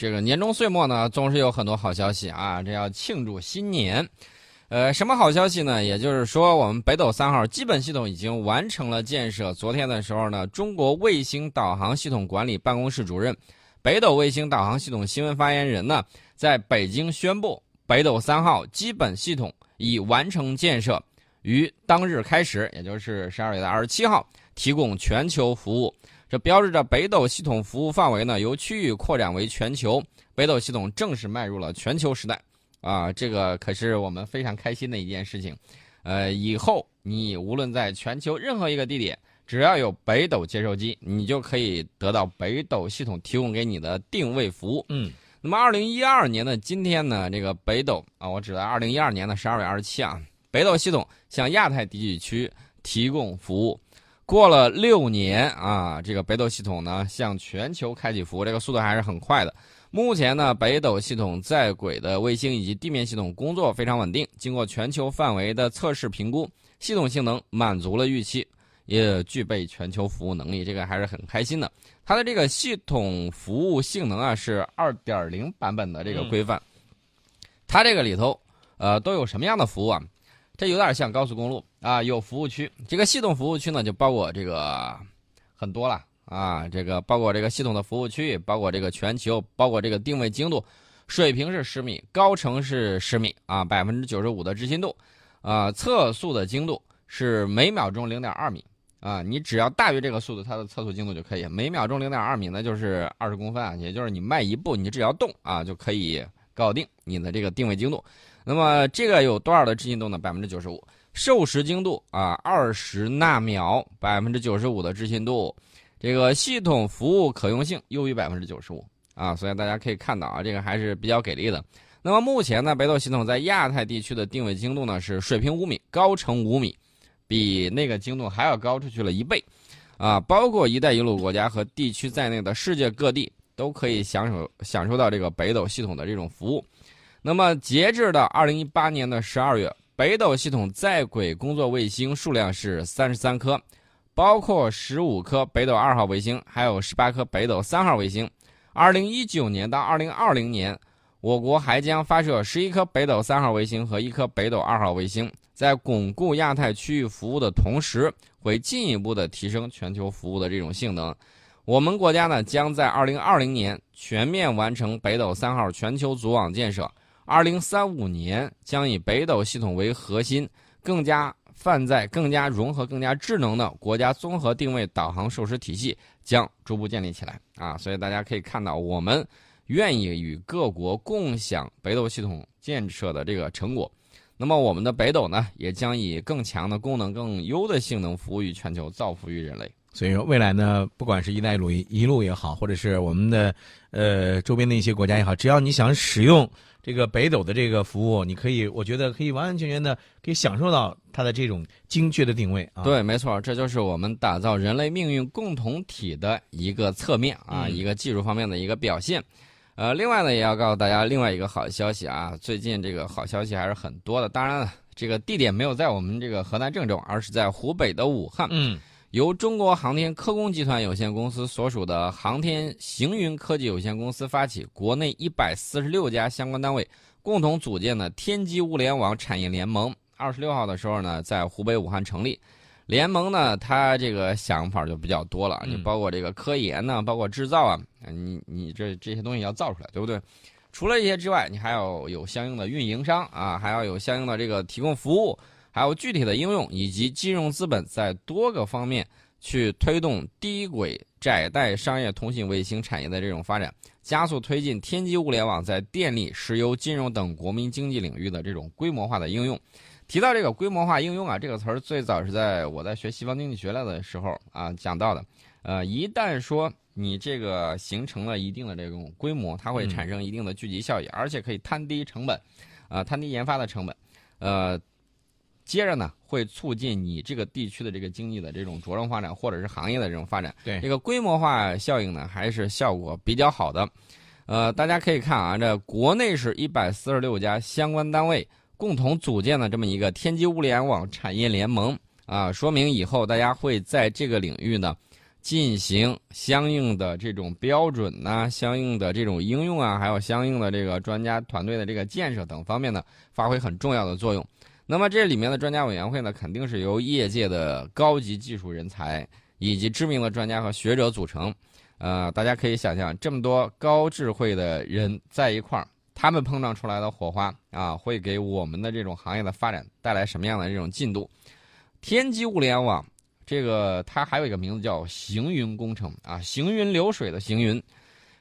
这个年终岁末呢，总是有很多好消息啊，这要庆祝新年。呃，什么好消息呢？也就是说，我们北斗三号基本系统已经完成了建设。昨天的时候呢，中国卫星导航系统管理办公室主任、北斗卫星导航系统新闻发言人呢，在北京宣布，北斗三号基本系统已完成建设，于当日开始，也就是十二月的二十七号，提供全球服务。这标志着北斗系统服务范围呢，由区域扩展为全球，北斗系统正式迈入了全球时代。啊，这个可是我们非常开心的一件事情，呃，以后你无论在全球任何一个地点，只要有北斗接收机，你就可以得到北斗系统提供给你的定位服务。嗯，那么二零一二年的今天呢，这个北斗啊，我指的二零一二年的十二月二十七啊，北斗系统向亚太地区提供服务。过了六年啊，这个北斗系统呢向全球开启服务，这个速度还是很快的。目前呢，北斗系统在轨的卫星以及地面系统工作非常稳定。经过全球范围的测试评估，系统性能满足了预期，也具备全球服务能力，这个还是很开心的。它的这个系统服务性能啊是二点零版本的这个规范。它这个里头，呃，都有什么样的服务啊？这有点像高速公路啊，有服务区。这个系统服务区呢，就包括这个很多了。啊，这个包括这个系统的服务区，包括这个全球，包括这个定位精度，水平是十米，高程是十米啊，百分之九十五的执行度，啊，测速的精度是每秒钟零点二米啊，你只要大于这个速度，它的测速精度就可以，每秒钟零点二米那就是二十公分啊，也就是你迈一步，你只要动啊就可以搞定你的这个定位精度。那么这个有多少的执行度呢？百分之九十五，授时精度啊，二十纳秒，百分之九十五的执行度。这个系统服务可用性优于百分之九十五啊，所以大家可以看到啊，这个还是比较给力的。那么目前呢，北斗系统在亚太地区的定位精度呢是水平五米，高程五米，比那个精度还要高出去了一倍，啊，包括“一带一路”国家和地区在内的世界各地都可以享受享受到这个北斗系统的这种服务。那么截至到二零一八年的十二月，北斗系统在轨工作卫星数量是三十三颗。包括十五颗北斗二号卫星，还有十八颗北斗三号卫星。二零一九年到二零二零年，我国还将发射十一颗北斗三号卫星和一颗北斗二号卫星，在巩固亚太区域服务的同时，会进一步的提升全球服务的这种性能。我们国家呢，将在二零二零年全面完成北斗三号全球组网建设，二零三五年将以北斗系统为核心，更加。泛在更加融合、更加智能的国家综合定位导航授时体系将逐步建立起来啊！所以大家可以看到，我们愿意与各国共享北斗系统建设的这个成果。那么，我们的北斗呢，也将以更强的功能、更优的性能服务于全球，造福于人类。所以说，未来呢，不管是一带一路一路也好，或者是我们的呃周边的一些国家也好，只要你想使用这个北斗的这个服务，你可以，我觉得可以完完全全的可以享受到它的这种精确的定位啊。对，没错，这就是我们打造人类命运共同体的一个侧面啊，一个技术方面的一个表现。呃，另外呢，也要告诉大家另外一个好消息啊，最近这个好消息还是很多的。当然了，这个地点没有在我们这个河南郑州，而是在湖北的武汉。嗯。由中国航天科工集团有限公司所属的航天行云科技有限公司发起，国内一百四十六家相关单位共同组建的天机物联网产业联盟，二十六号的时候呢，在湖北武汉成立。联盟呢，它这个想法就比较多了，你包括这个科研呢，包括制造啊，你你这这些东西要造出来，对不对？除了这些之外，你还要有相应的运营商啊，还要有相应的这个提供服务。还有具体的应用以及金融资本，在多个方面去推动低轨窄带商业通信卫星产业的这种发展，加速推进天基物联网在电力、石油、金融等国民经济领域的这种规模化的应用。提到这个规模化应用啊，这个词儿最早是在我在学西方经济学来的时候啊讲到的。呃，一旦说你这个形成了一定的这种规模，它会产生一定的聚集效益，而且可以摊低成本，啊，摊低研发的成本，呃。接着呢，会促进你这个地区的这个经济的这种茁壮发展，或者是行业的这种发展。对这个规模化效应呢，还是效果比较好的。呃，大家可以看啊，这国内是一百四十六家相关单位共同组建的这么一个天基物联网产业联盟啊，说明以后大家会在这个领域呢，进行相应的这种标准呐、相应的这种应用啊，还有相应的这个专家团队的这个建设等方面呢，发挥很重要的作用。那么这里面的专家委员会呢，肯定是由业界的高级技术人才以及知名的专家和学者组成。呃，大家可以想象，这么多高智慧的人在一块儿，他们碰撞出来的火花啊，会给我们的这种行业的发展带来什么样的这种进度？天基物联网。这个它还有一个名字叫行云工程啊，行云流水的行云，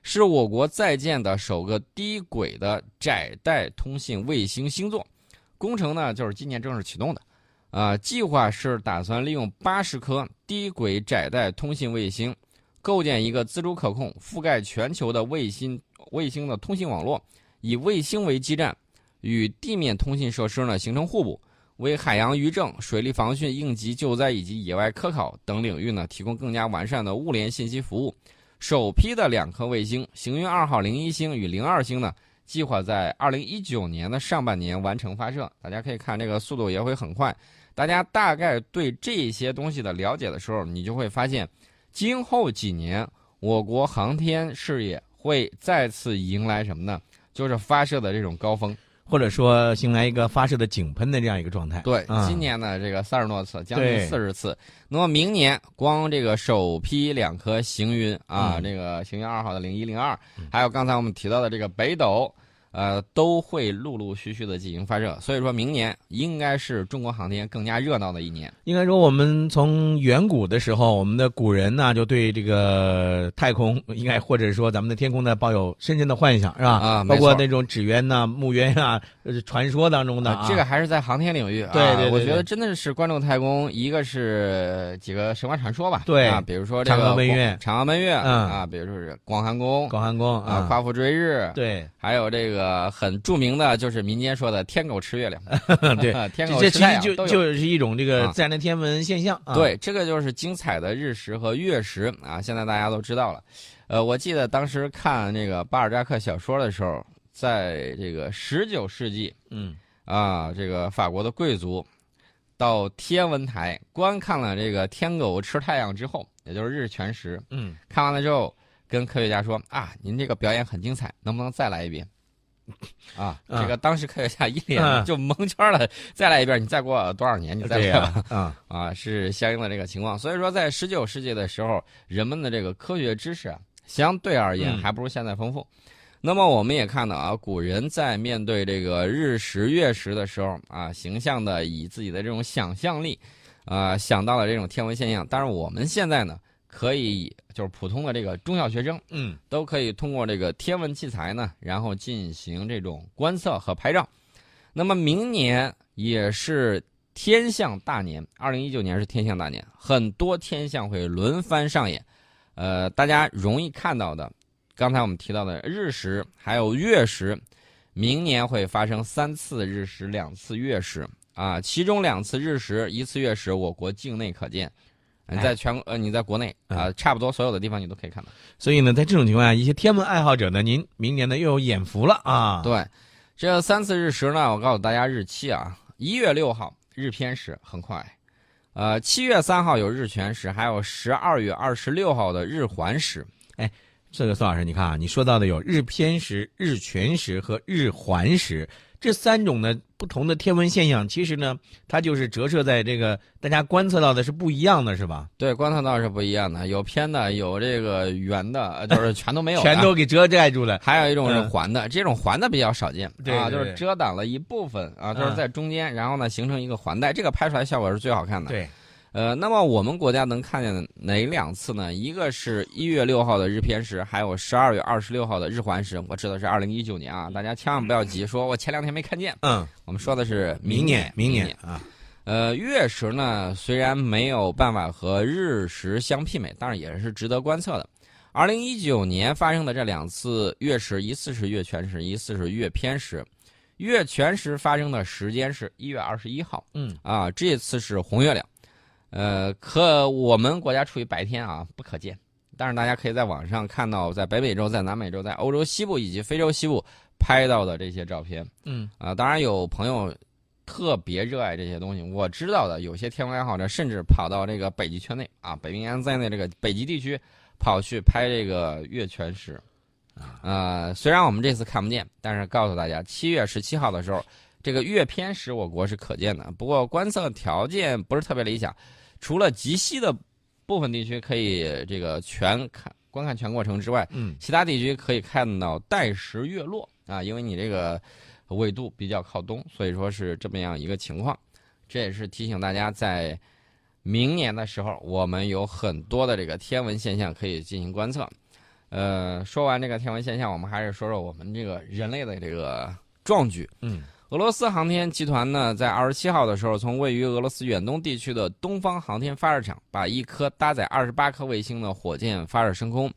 是我国在建的首个低轨的窄带通信卫星星座。工程呢就是今年正式启动的，啊，计划是打算利用八十颗低轨窄带通信卫星，构建一个自主可控、覆盖全球的卫星卫星的通信网络，以卫星为基站，与地面通信设施呢形成互补。为海洋渔政、水利防汛、应急救灾以及野外科考等领域呢，提供更加完善的物联信息服务。首批的两颗卫星“行云二号零一星”与“零二星”呢，计划在二零一九年的上半年完成发射。大家可以看这个速度也会很快。大家大概对这些东西的了解的时候，你就会发现，今后几年我国航天事业会再次迎来什么呢？就是发射的这种高峰。或者说迎来一个发射的井喷的这样一个状态。对，今年呢这个三十多次，将近四十次。那么明年光这个首批两颗行云啊，这个行云二号的零一零二，还有刚才我们提到的这个北斗。呃，都会陆陆续续的进行发射，所以说明年应该是中国航天更加热闹的一年。应该说，我们从远古的时候，我们的古人呢，就对这个太空，应该或者说咱们的天空呢，抱有深深的幻想，是吧？啊，包括那种纸鸢呐、木鸢啊，传说当中的。这个还是在航天领域。啊对对，我觉得真的是关注太空，一个是几个神话传说吧。对啊，比如说这个嫦娥奔月，嫦娥奔月，嗯啊，比如说是广寒宫，广寒宫啊，夸父追日，对，还有这个。呃，很著名的就是民间说的“天狗吃月亮”，对，天狗吃太阳，就就是一种这个自然的天文现象。对，这个就是精彩的日食和月食啊！现在大家都知道了。呃，我记得当时看那个巴尔扎克小说的时候，在这个十九世纪，嗯，啊，这个法国的贵族到天文台观看了这个天狗吃太阳之后，也就是日全食，嗯，看完了之后。跟科学家说啊，您这个表演很精彩，能不能再来一遍？啊，这个当时科学家一脸就蒙圈了。再来一遍，你再过多少年你再来吧？啊啊，是相应的这个情况。所以说，在十九世纪的时候，人们的这个科学知识啊，相对而言还不如现在丰富。那么我们也看到啊，古人在面对这个日食月食的时候啊，形象的以自己的这种想象力啊，想到了这种天文现象。但是我们现在呢？可以，就是普通的这个中小学生，嗯，都可以通过这个天文器材呢，然后进行这种观测和拍照。那么明年也是天象大年，二零一九年是天象大年，很多天象会轮番上演。呃，大家容易看到的，刚才我们提到的日食还有月食，明年会发生三次日食，两次月食啊，其中两次日食，一次月食，我国境内可见。你在全呃，你在国内啊，差不多所有的地方你都可以看到。所以呢，在这种情况下，一些天文爱好者呢，您明年呢又有眼福了啊。对，这三次日食呢，我告诉大家日期啊，一月六号日偏食很快，呃，七月三号有日全食，还有十二月二十六号的日环食。哎，这个宋老师，你看啊，你说到的有日偏食、日全食和日环食。这三种呢不同的天文现象，其实呢，它就是折射在这个大家观测到的是不一样的，是吧？对，观测到是不一样的，有偏的，有这个圆的，就 是全都没有，全都给遮盖住了。还有一种是环的，这种环的比较少见啊，就是遮挡了一部分啊，就是在中间，然后呢形成一个环带，这个拍出来效果是最好看的。对。呃，那么我们国家能看见哪两次呢？一个是一月六号的日偏食，还有十二月二十六号的日环食。我知道是二零一九年啊，大家千万不要急，说我前两天没看见。嗯，我们说的是明年，明年啊。呃，月食呢，虽然没有办法和日食相媲美，但是也是值得观测的。二零一九年发生的这两次月食，一次是月全食，一次是月偏食。月全食发生的时间是一月二十一号。嗯，啊，这次是红月亮。呃，可我们国家处于白天啊，不可见。但是大家可以在网上看到，在北美洲、在南美洲、在欧洲西部以及非洲西部拍到的这些照片。嗯，啊，当然有朋友特别热爱这些东西。我知道的有些天文爱好者甚至跑到这个北极圈内啊，北冰洋在内这个北极地区跑去拍这个月全食。呃，虽然我们这次看不见，但是告诉大家，七月十七号的时候，这个月偏食我国是可见的。不过观测条件不是特别理想，除了极西的部分地区可以这个全看观看全过程之外，嗯，其他地区可以看到带时月落啊，因为你这个纬度比较靠东，所以说是这么样一个情况。这也是提醒大家，在明年的时候，我们有很多的这个天文现象可以进行观测。呃，说完这个天文现象，我们还是说说我们这个人类的这个壮举。嗯，俄罗斯航天集团呢，在二十七号的时候，从位于俄罗斯远东地区的东方航天发射场，把一颗搭载二十八颗卫星的火箭发射升空。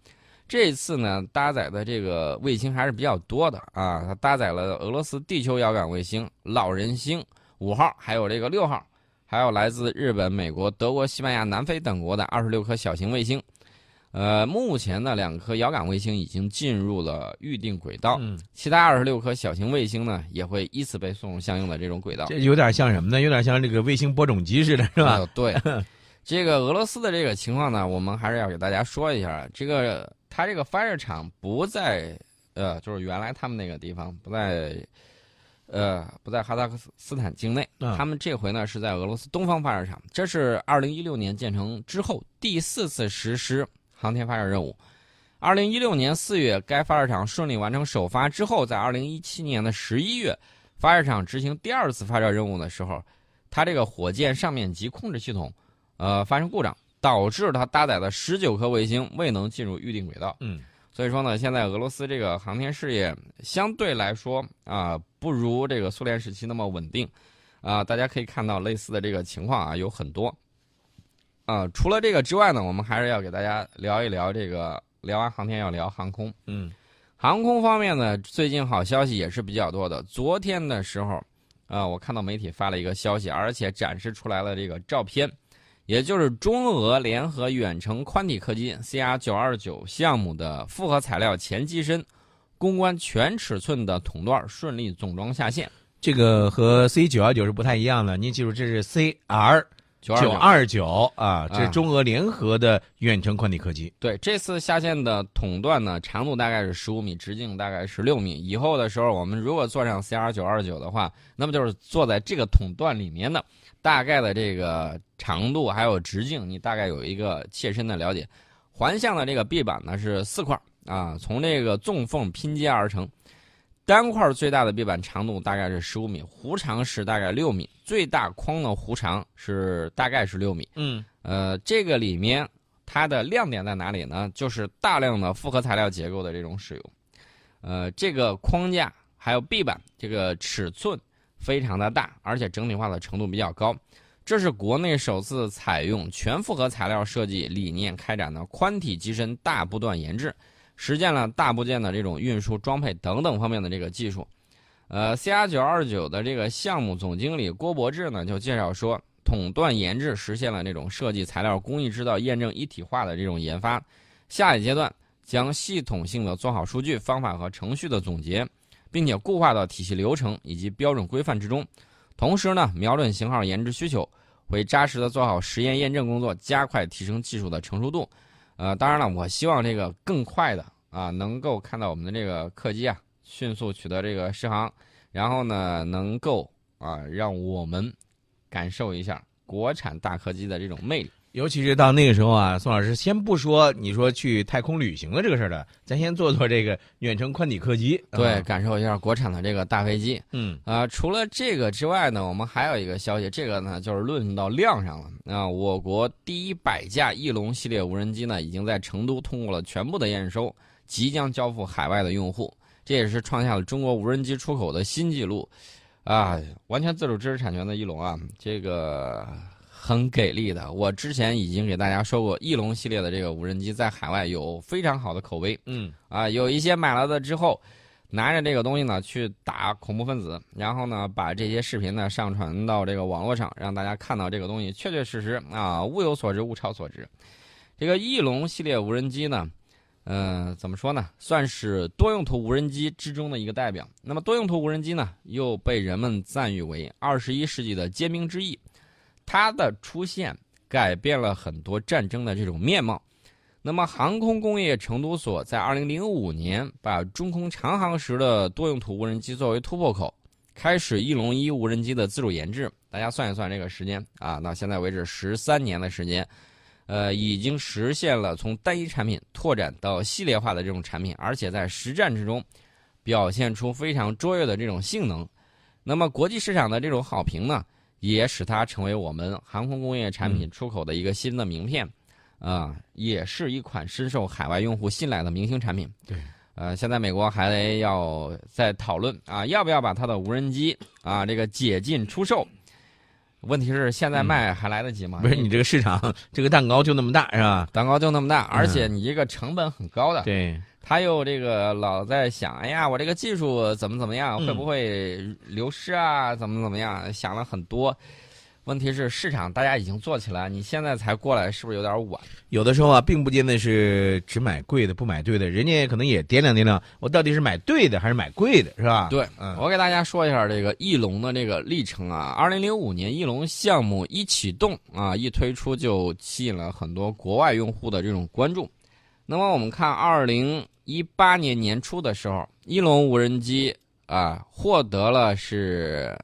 这一次呢，搭载的这个卫星还是比较多的啊，它搭载了俄罗斯地球遥感卫星“老人星”五号，还有这个六号，还有来自日本、美国、德国、西班牙、南非等国的二十六颗小型卫星。呃，目前呢，两颗遥感卫星已经进入了预定轨道，嗯，其他二十六颗小型卫星呢，也会依次被送入相应的这种轨道。这有点像什么呢？有点像这个卫星播种机似的，是吧？哎对，这个俄罗斯的这个情况呢，我们还是要给大家说一下。这个它这个发射场不在呃，就是原来他们那个地方不在呃不在哈萨克斯坦境内，嗯他们这回呢是在俄罗斯东方发射场。这是二零一六年建成之后第四次实施航天发射任务。二零一六年四月，该发射场顺利完成首发之后，在二零一七年的十一月，发射场执行第二次发射任务的时候，它这个火箭上面级控制系统，呃，发生故障，导致它搭载的十九颗卫星未能进入预定轨道。嗯，所以说呢，现在俄罗斯这个航天事业相对来说啊、不如这个苏联时期那么稳定，啊、大家可以看到类似的这个情况啊有很多。啊、除了这个之外呢，我们还是要给大家聊一聊这个，聊完航天要聊航空。嗯，航空方面呢，最近好消息也是比较多的。昨天的时候，啊、我看到媒体发了一个消息，而且展示出来了这个照片，也就是中俄联合远程宽体客机 CR 九二九项目的复合材料前机身攻关全尺寸的筒段顺利总装下线。这个和 C 九幺九是不太一样的。您记住，这是 CR 九九二二九啊，这是中俄联合的远程宽体客机。对，这次下线的筒段呢，长度大概是十五米，直径大概是六米。以后的时候，我们如果坐上 CR 九二九的话，那么就是坐在这个筒段里面的大概的这个长度还有直径，你大概有一个切身的了解。环向的这个壁板呢是四块啊，从这个纵缝拼接而成。单块最大的壁板长度大概是十五米，弧长是大概六米，最大框的弧长是大概是六米。嗯，呃，这个里面它的亮点在哪里呢？就是大量的复合材料结构的这种使用。呃，这个框架还有壁板这个尺寸非常的大，而且整体化的程度比较高。这是国内首次采用全复合材料设计理念开展的宽体机身大部段研制，实践了大部件的这种运输、装配等等方面的这个技术。呃，CR 九二九的这个项目总经理郭博志呢就介绍说，筒段研制实现了这种设计材料工艺制造验证一体化的这种研发。下一阶段将系统性的做好数据、方法和程序的总结，并且固化到体系流程以及标准规范之中。同时呢，瞄准型号研制需求，会扎实的做好实验验证工作，加快提升技术的成熟度。呃，当然了，我希望这个更快的啊，能够看到我们的这个客机啊迅速取得这个试航，然后呢，能够啊让我们感受一下国产大客机的这种魅力。尤其是到那个时候啊，宋老师先不说你说去太空旅行的这个事儿了，咱先做做这个远程宽体客机。对，啊感受一下国产的这个大飞机。嗯啊、除了这个之外呢，我们还有一个消息，这个呢就是论到量上了。啊、我国第一百架翼龙系列无人机呢，已经在成都通过了全部的验收，即将交付海外的用户，这也是创下了中国无人机出口的新纪录。啊，完全自主知识产权的翼龙啊，这个很给力的。我之前已经给大家说过，翼龙系列的这个无人机在海外有非常好的口碑。嗯啊，有一些买了的之后，拿着这个东西呢去打恐怖分子，然后呢把这些视频呢上传到这个网络上，让大家看到这个东西确确实实啊物有所值，物超所值。这个翼龙系列无人机呢，呃，怎么说呢？算是多用途无人机之中的一个代表。那么多用途无人机呢，又被人们赞誉为二十一世纪的尖兵之翼。它的出现改变了很多战争的这种面貌。那么航空工业成都所在二零零五年把中空长航时的多用途无人机作为突破口，开始翼龙一无人机的自主研制。大家算一算这个时间啊，到现在为止十三年的时间。呃，已经实现了从单一产品拓展到系列化的这种产品，而且在实战之中表现出非常卓越的这种性能。那么国际市场的这种好评呢，也使它成为我们航空工业产品出口的一个新的名片，啊，也是一款深受海外用户信赖的明星产品。对，呃，现在美国还要在讨论啊，要不要把它的无人机啊这个解禁出售。问题是现在卖还来得及吗？不是你这个市场，这个蛋糕就那么大是吧？蛋糕就那么大，而且你这个成本很高的。对，他又这个老在想，哎呀，我这个技术怎么怎么样，会不会流失啊？怎么怎么样？想了很多。问题是市场大家已经做起来，你现在才过来，是不是有点晚？有的时候啊，并不见得是只买贵的不买对的，人家可能也掂量掂量，我到底是买对的还是买贵的，是吧？对，嗯，我给大家说一下这个翼龙的这个历程啊。二零零五年，翼龙项目一启动啊，一推出就吸引了很多国外用户的这种关注。那么我们看二零一八年年初的时候，翼龙无人机啊获得了是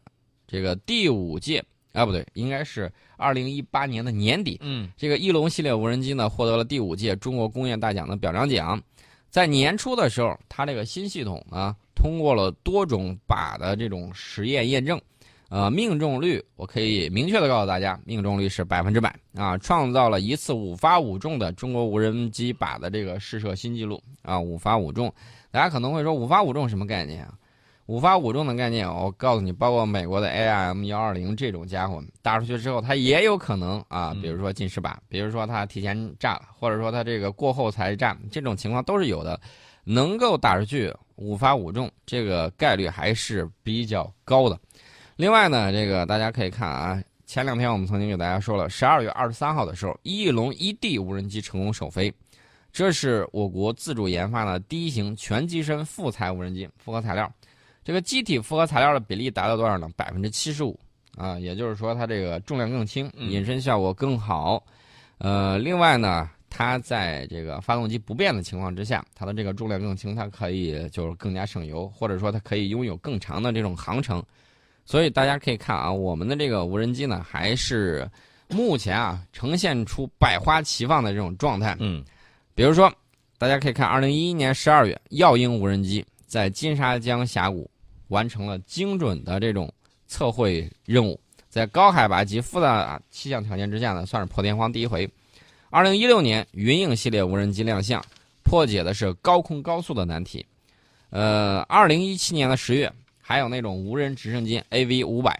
这个第五届。啊，不对，应该是二零一八年的年底。嗯，这个翼龙系列无人机呢，获得了第五届中国工业大奖的表彰奖。在年初的时候，它这个新系统呢，通过了多种靶的这种实验验证，呃，命中率我可以明确的告诉大家，命中率是百分之百啊，创造了一次五发五中的中国无人机靶的这个试射新纪录啊，五发五中。大家可能会说，五发五中什么概念啊？五发五中的概念，我告诉你，包括美国的 AIM 幺二零这种家伙打出去之后，它也有可能啊，比如说进失靶，比如说它提前炸了，或者说它这个过后才炸，这种情况都是有的。能够打出去五发五中，这个概率还是比较高的。另外呢，这个大家可以看啊，前两天我们曾经给大家说了，十二月二十三号的时候，翼龙一 D 无人机成功首飞，这是我国自主研发的第一型全机身复材无人机，复合材料。这个机体复合材料的比例达到多少呢？百分之七十五啊，也就是说它这个重量更轻，隐身效果更好。呃，另外呢，它在这个发动机不变的情况之下，它的这个重量更轻，它可以就是更加省油，或者说它可以拥有更长的这种航程。所以大家可以看啊，我们的这个无人机呢，还是目前啊呈现出百花齐放的这种状态。嗯，比如说，大家可以看二零一一年十二月，耀鹰无人机在金沙江峡谷。完成了精准的这种测绘任务，在高海拔及复杂气象条件之下呢，算是破天荒第一回。二零一六年，云影系列无人机亮相，破解的是高空高速的难题。呃，二零一七年的十月，还有那种无人直升机 AV 五百，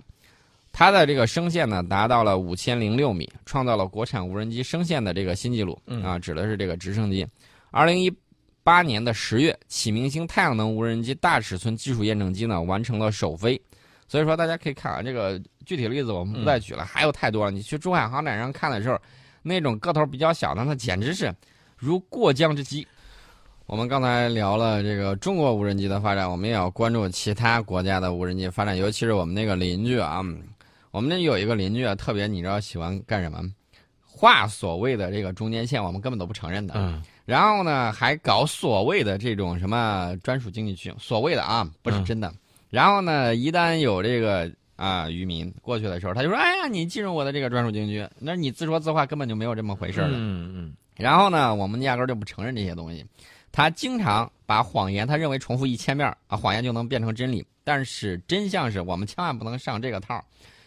它的这个升限呢达到了五千零六米，创造了国产无人机升限的这个新纪录啊，指的是这个直升机。二零一。八年的十月，启明星太阳能无人机大尺寸技术验证机呢完成了首飞，所以说大家可以看啊，这个具体例子我们不再举了，还有太多了。你去珠海航展上看的时候，那种个头比较小的，那简直是如过江之鲫。我们刚才聊了这个中国无人机的发展，我们也要关注其他国家的无人机发展，尤其是我们那个邻居啊，我们那有一个邻居啊，特别你知道喜欢干什么？画所谓的这个中间线，我们根本都不承认的。嗯。然后呢，还搞所谓的这种什么专属经济区，所谓的啊，不是真的。然后呢，一旦有这个啊渔民过去的时候，他就说：“哎呀，你进入我的这个专属经济区。”那你自说自话，根本就没有这么回事儿嗯嗯。然后呢，我们压根儿就不承认这些东西。他经常把谎言，他认为重复一千遍啊，谎言就能变成真理。但是真相是我们千万不能上这个套，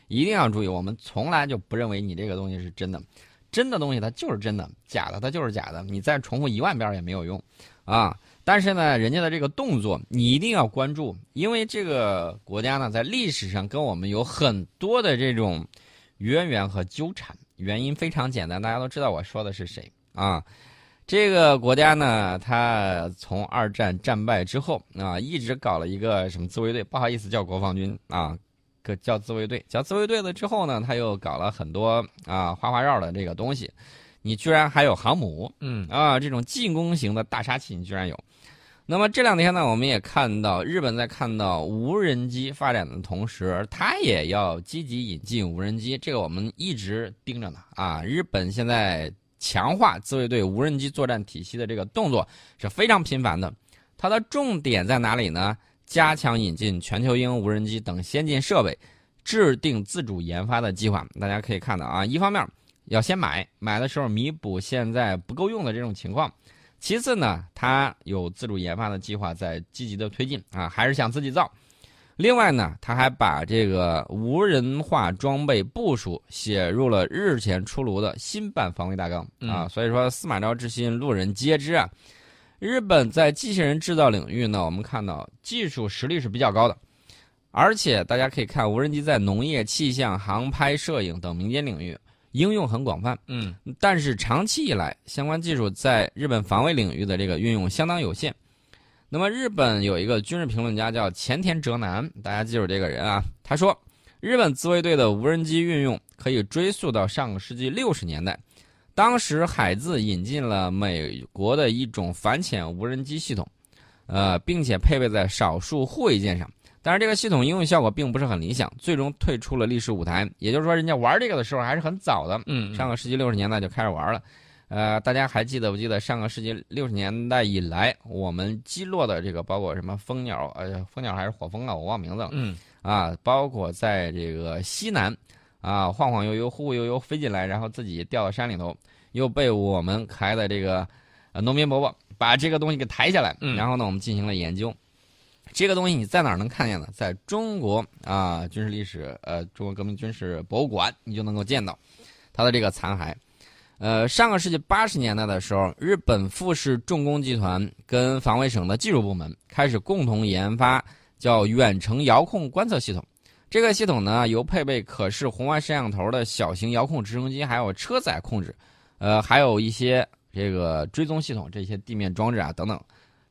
一定要注意，我们从来就不认为你这个东西是真的。真的东西它就是真的，假的它就是假的，你再重复一万遍也没有用，啊！但是呢，人家的这个动作你一定要关注，因为这个国家呢在历史上跟我们有很多的这种渊源和纠缠，原因非常简单，大家都知道我说的是谁啊？这个国家呢，它从二战战败之后啊，一直搞了一个什么自卫队，不好意思叫国防军啊。个叫自卫队，叫自卫队了之后呢，他又搞了很多啊花花绕的这个东西。你居然还有航母，嗯啊，这种进攻型的大杀器你居然有。那么这两天呢，我们也看到日本在看到无人机发展的同时，它也要积极引进无人机，这个我们一直盯着呢。啊，日本现在强化自卫队无人机作战体系的这个动作是非常频繁的。它的重点在哪里呢？加强引进全球鹰无人机等先进设备，制定自主研发的计划。大家可以看到啊，一方面要先买，买的时候弥补现在不够用的这种情况。其次呢，它有自主研发的计划在积极的推进啊，还是想自己造。另外呢，他还把这个无人化装备部署写入了日前出炉的新版防卫大纲啊。所以说，司马昭之心，路人皆知啊。日本在机器人制造领域呢，我们看到技术实力是比较高的，而且大家可以看无人机在农业、气象、航拍、摄影等民间领域。应用很广泛，嗯，但是长期以来，相关技术在日本防卫领域的这个运用相当有限。那么，日本有一个军事评论家叫前田哲男，大家记住这个人啊。他说，日本自卫队的无人机运用可以追溯到上个世纪六十年代，当时海自引进了美国的一种反潜无人机系统，呃，并且配备在少数护卫舰上。但是这个系统应用效果并不是很理想，最终退出了历史舞台。也就是说，人家玩这个的时候还是很早的，嗯，上个世纪六十年代就开始玩了。呃，大家还记得不记得上个世纪六十年代以来，我们击落的这个包括什么蜂鸟？呃，蜂鸟还是火蜂啊？我忘名字了。嗯，啊，包括在这个西南，啊，晃晃悠悠、忽忽悠悠飞进来，然后自己掉到山里头，又被我们可爱的这个呃农民伯伯把这个东西给抬下来，嗯然后呢，我们进行了研究。这个东西你在哪儿能看见呢？在中国啊，军事历史呃，中国革命军事博物馆，你就能够见到它的这个残骸。呃，上个世纪八十年代的时候，日本富士重工集团跟防卫省的技术部门开始共同研发叫远程遥控观测系统。这个系统呢，由配备可视红外摄像头的小型遥控直升机，还有车载控制，呃，还有一些这个追踪系统，这些地面装置啊等等。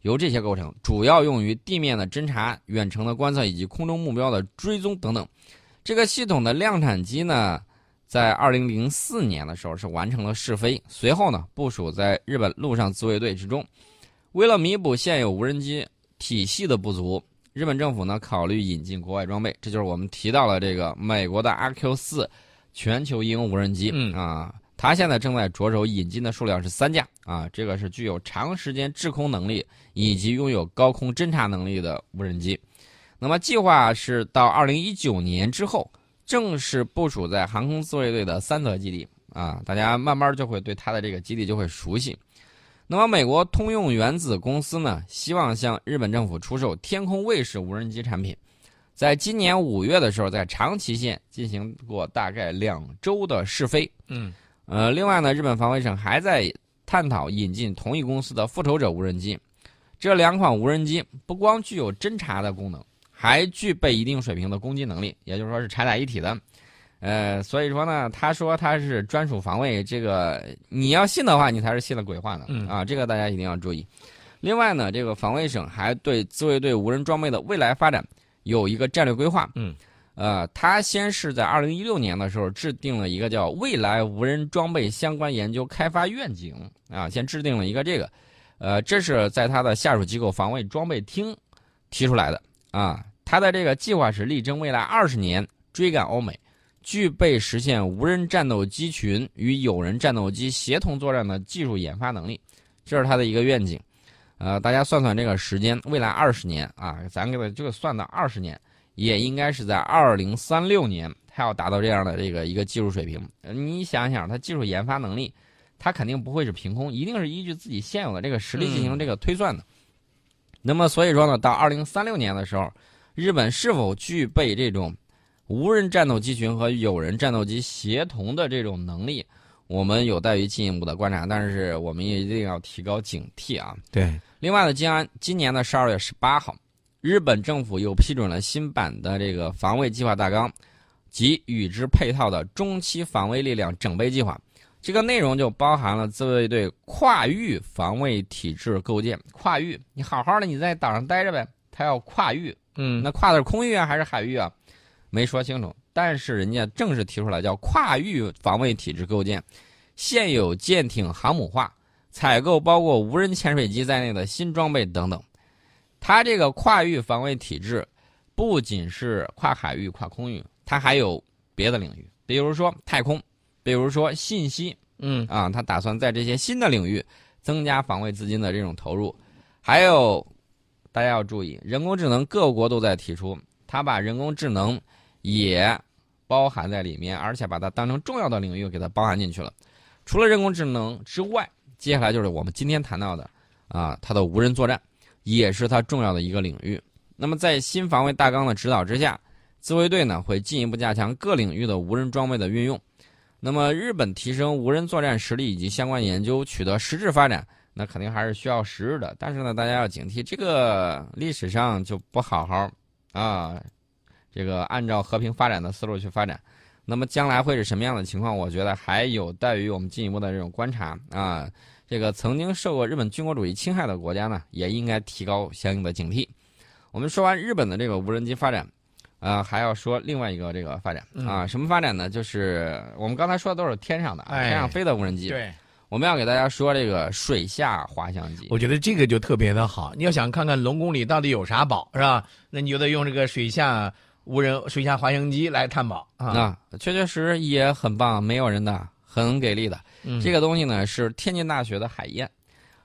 由这些构成，主要用于地面的侦察、远程的观测以及空中目标的追踪等等。这个系统的量产机呢，在二零零四年的时候是完成了试飞，随后呢部署在日本陆上自卫队之中。为了弥补现有无人机体系的不足，日本政府呢考虑引进国外装备，这就是我们提到了这个美国的 RQ 四全球鹰无人机啊。它现在正在着手引进的数量是三架啊，这个是具有长时间滞空能力以及拥有高空侦察能力的无人机。那么计划是到二零一九年之后正式部署在航空自卫队的三泽基地啊，大家慢慢就会对它的这个基地就会熟悉。那么美国通用原子公司呢，希望向日本政府出售天空卫士无人机产品，在今年五月的时候，在长崎县进行过大概两周的试飞。嗯。呃，另外呢，日本防卫省还在探讨引进同一公司的复仇者无人机。这两款无人机不光具有侦察的功能，还具备一定水平的攻击能力，也就是说是拆在一体的。呃，所以说呢，他说他是专属防卫，这个你要信的话，你才是信了鬼话呢。啊，这个大家一定要注意。另外呢，这个防卫省还对自卫队无人装备的未来发展有一个战略规划。嗯。呃，他先是在二零一六年的时候制定了一个叫“未来无人装备相关研究开发愿景”啊，先制定了一个这个，呃，这是在他的下属机构防卫装备厅提出来的啊。他的这个计划是力争未来二十年追赶欧美，具备实现无人战斗机群与有人战斗机协同作战的技术研发能力，这是他的一个愿景。呃，大家算算这个时间，未来二十年啊，咱给他这个算到二十年。也应该是在二零三六年，他要达到这样的这个一个技术水平。你想想，他技术研发能力，他肯定不会是凭空，一定是依据自己现有的这个实力进行这个推算的。那么，所以说呢，到二零三六年的时候，日本是否具备这种无人战斗机群和有人战斗机协同的这种能力，我们有待于进一步的观察。但是，我们也一定要提高警惕啊。对。另外呢，今安今年的十二月十八号。日本政府又批准了新版的这个防卫计划大纲及与之配套的中期防卫力量整备计划。这个内容就包含了自卫队跨域防卫体制构建。跨域，你好好的你在岛上待着呗，他要跨域，嗯，那跨的是空域啊还是海域啊？没说清楚。但是人家正式提出来叫跨域防卫体制构建，现有舰艇航母化，采购包括无人潜水机在内的新装备等等。它这个跨域防卫体制不仅是跨海域、跨空域，它还有别的领域，比如说太空，比如说信息，嗯啊，它打算在这些新的领域增加防卫资金的这种投入。还有，大家要注意，人工智能各国都在提出，它把人工智能也包含在里面，而且把它当成重要的领域给它包含进去了。除了人工智能之外，接下来就是我们今天谈到的啊，它的无人作战也是它重要的一个领域。那么在新防卫大纲的指导之下，自卫队呢会进一步加强各领域的无人装备的运用。那么日本提升无人作战实力以及相关研究取得实质发展，那肯定还是需要时日的。但是呢，大家要警惕，这个历史上就不好好啊，这个按照和平发展的思路去发展。那么将来会是什么样的情况？我觉得还有待于我们进一步的这种观察啊。这个曾经受过日本军国主义侵害的国家呢，也应该提高相应的警惕。我们说完日本的这个无人机发展，啊，还要说另外一个这个发展啊，什么发展呢？就是我们刚才说的都是天上的，哎天上飞的无人机。对，我们要给大家说这个水下滑翔机。我觉得这个就特别的好。你要想看看龙宫里到底有啥宝，是吧？那你就得用这个水下无人水下滑翔机来探宝啊。啊，确确实实也很棒，没有人的，很给力的。嗯这个东西呢是天津大学的海燕，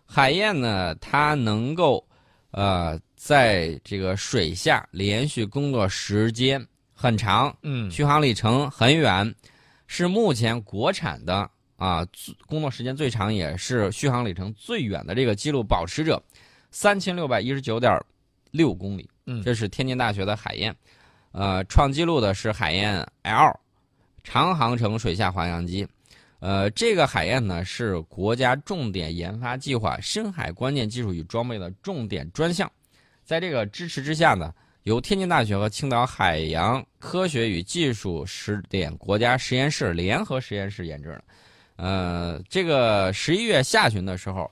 海燕呢它能够呃在这个水下连续工作时间很长，嗯续航里程很远，是目前国产的啊工作时间最长，也是续航里程最远的这个记录保持者，三千六百一十九点六公里。嗯这是天津大学的海燕，呃，创纪录的是海燕 L 长航程水下滑翔机。呃，这个海燕呢是国家重点研发计划深海关键技术与装备的重点专项，在这个支持之下呢，由天津大学和青岛海洋科学与技术实点国家实验室联合实验室研制的。呃，这个十一月下旬的时候，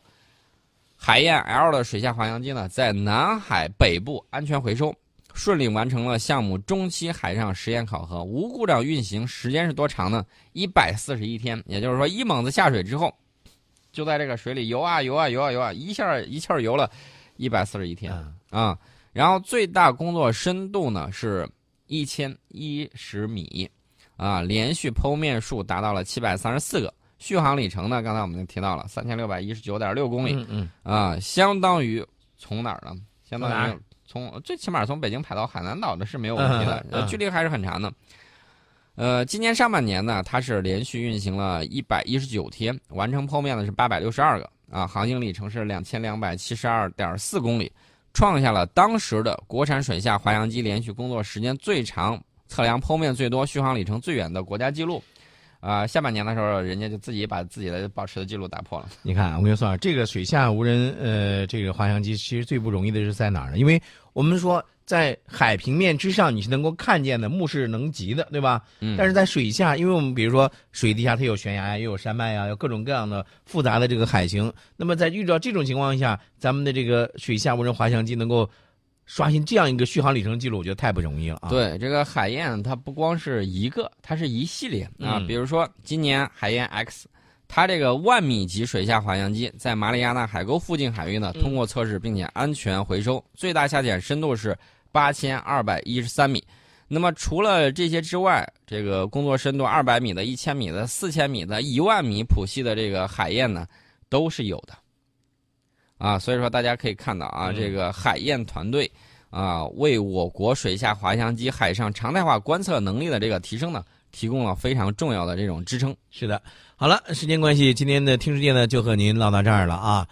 海燕 L 的水下滑翔机呢，在南海北部安全回收，顺利完成了项目中期海上实验考核，无故障运行时间是多长呢？一百四十一天，也就是说，一猛子下水之后，就在这个水里游啊游啊游啊游啊，一下一气儿游了一百四十一天。嗯啊，然后最大工作深度呢是一千一十米，啊，连续剖面数达到了七百三十四个，续航里程呢，刚才我们就提到了三千六百一十九点六公里，嗯嗯啊，相当于从哪儿呢？相当于从最起码从北京排到海南岛的是没有问题的，距离还是很长的。呃，今年上半年呢，它是连续运行了一百一十九天，完成剖面的是八百六十二个啊，航行里程是两千两百七十二点四公里，创下了当时的国产水下滑翔机连续工作时间最长、测量剖面最多、续航里程最远的国家纪录。啊、下半年的时候，人家就自己把自己的保持的记录打破了。你看，我跟你说啊，这个水下无人呃这个滑翔机其实最不容易的是在哪儿呢？因为我们说在海平面之上你是能够看见的，目视能及的，对吧？嗯，但是在水下，因为我们比如说水底下它有悬崖呀，又有山脉呀，有各种各样的复杂的这个海形。那么在遇到这种情况下，咱们的这个水下无人滑翔机能够刷新这样一个续航里程记录，我觉得太不容易了啊！，对这个海燕，它不光是一个，它是一系列啊。嗯比如说今年海燕 X，它这个万米级水下滑翔机在马里亚纳海沟附近海域呢嗯通过测试并且安全回收，最大下潜深度是八千二百一十三米。那么除了这些之外，这个工作深度二百米的、一千米的、四千米的、一万米谱系的这个海燕呢，都是有的。啊，所以说大家可以看到啊，嗯这个海燕团队啊，为我国水下滑翔机海上常态化观测能力的这个提升呢，提供了非常重要的这种支撑。是的。好了，时间关系，今天的听世界呢就和您唠到这儿了啊。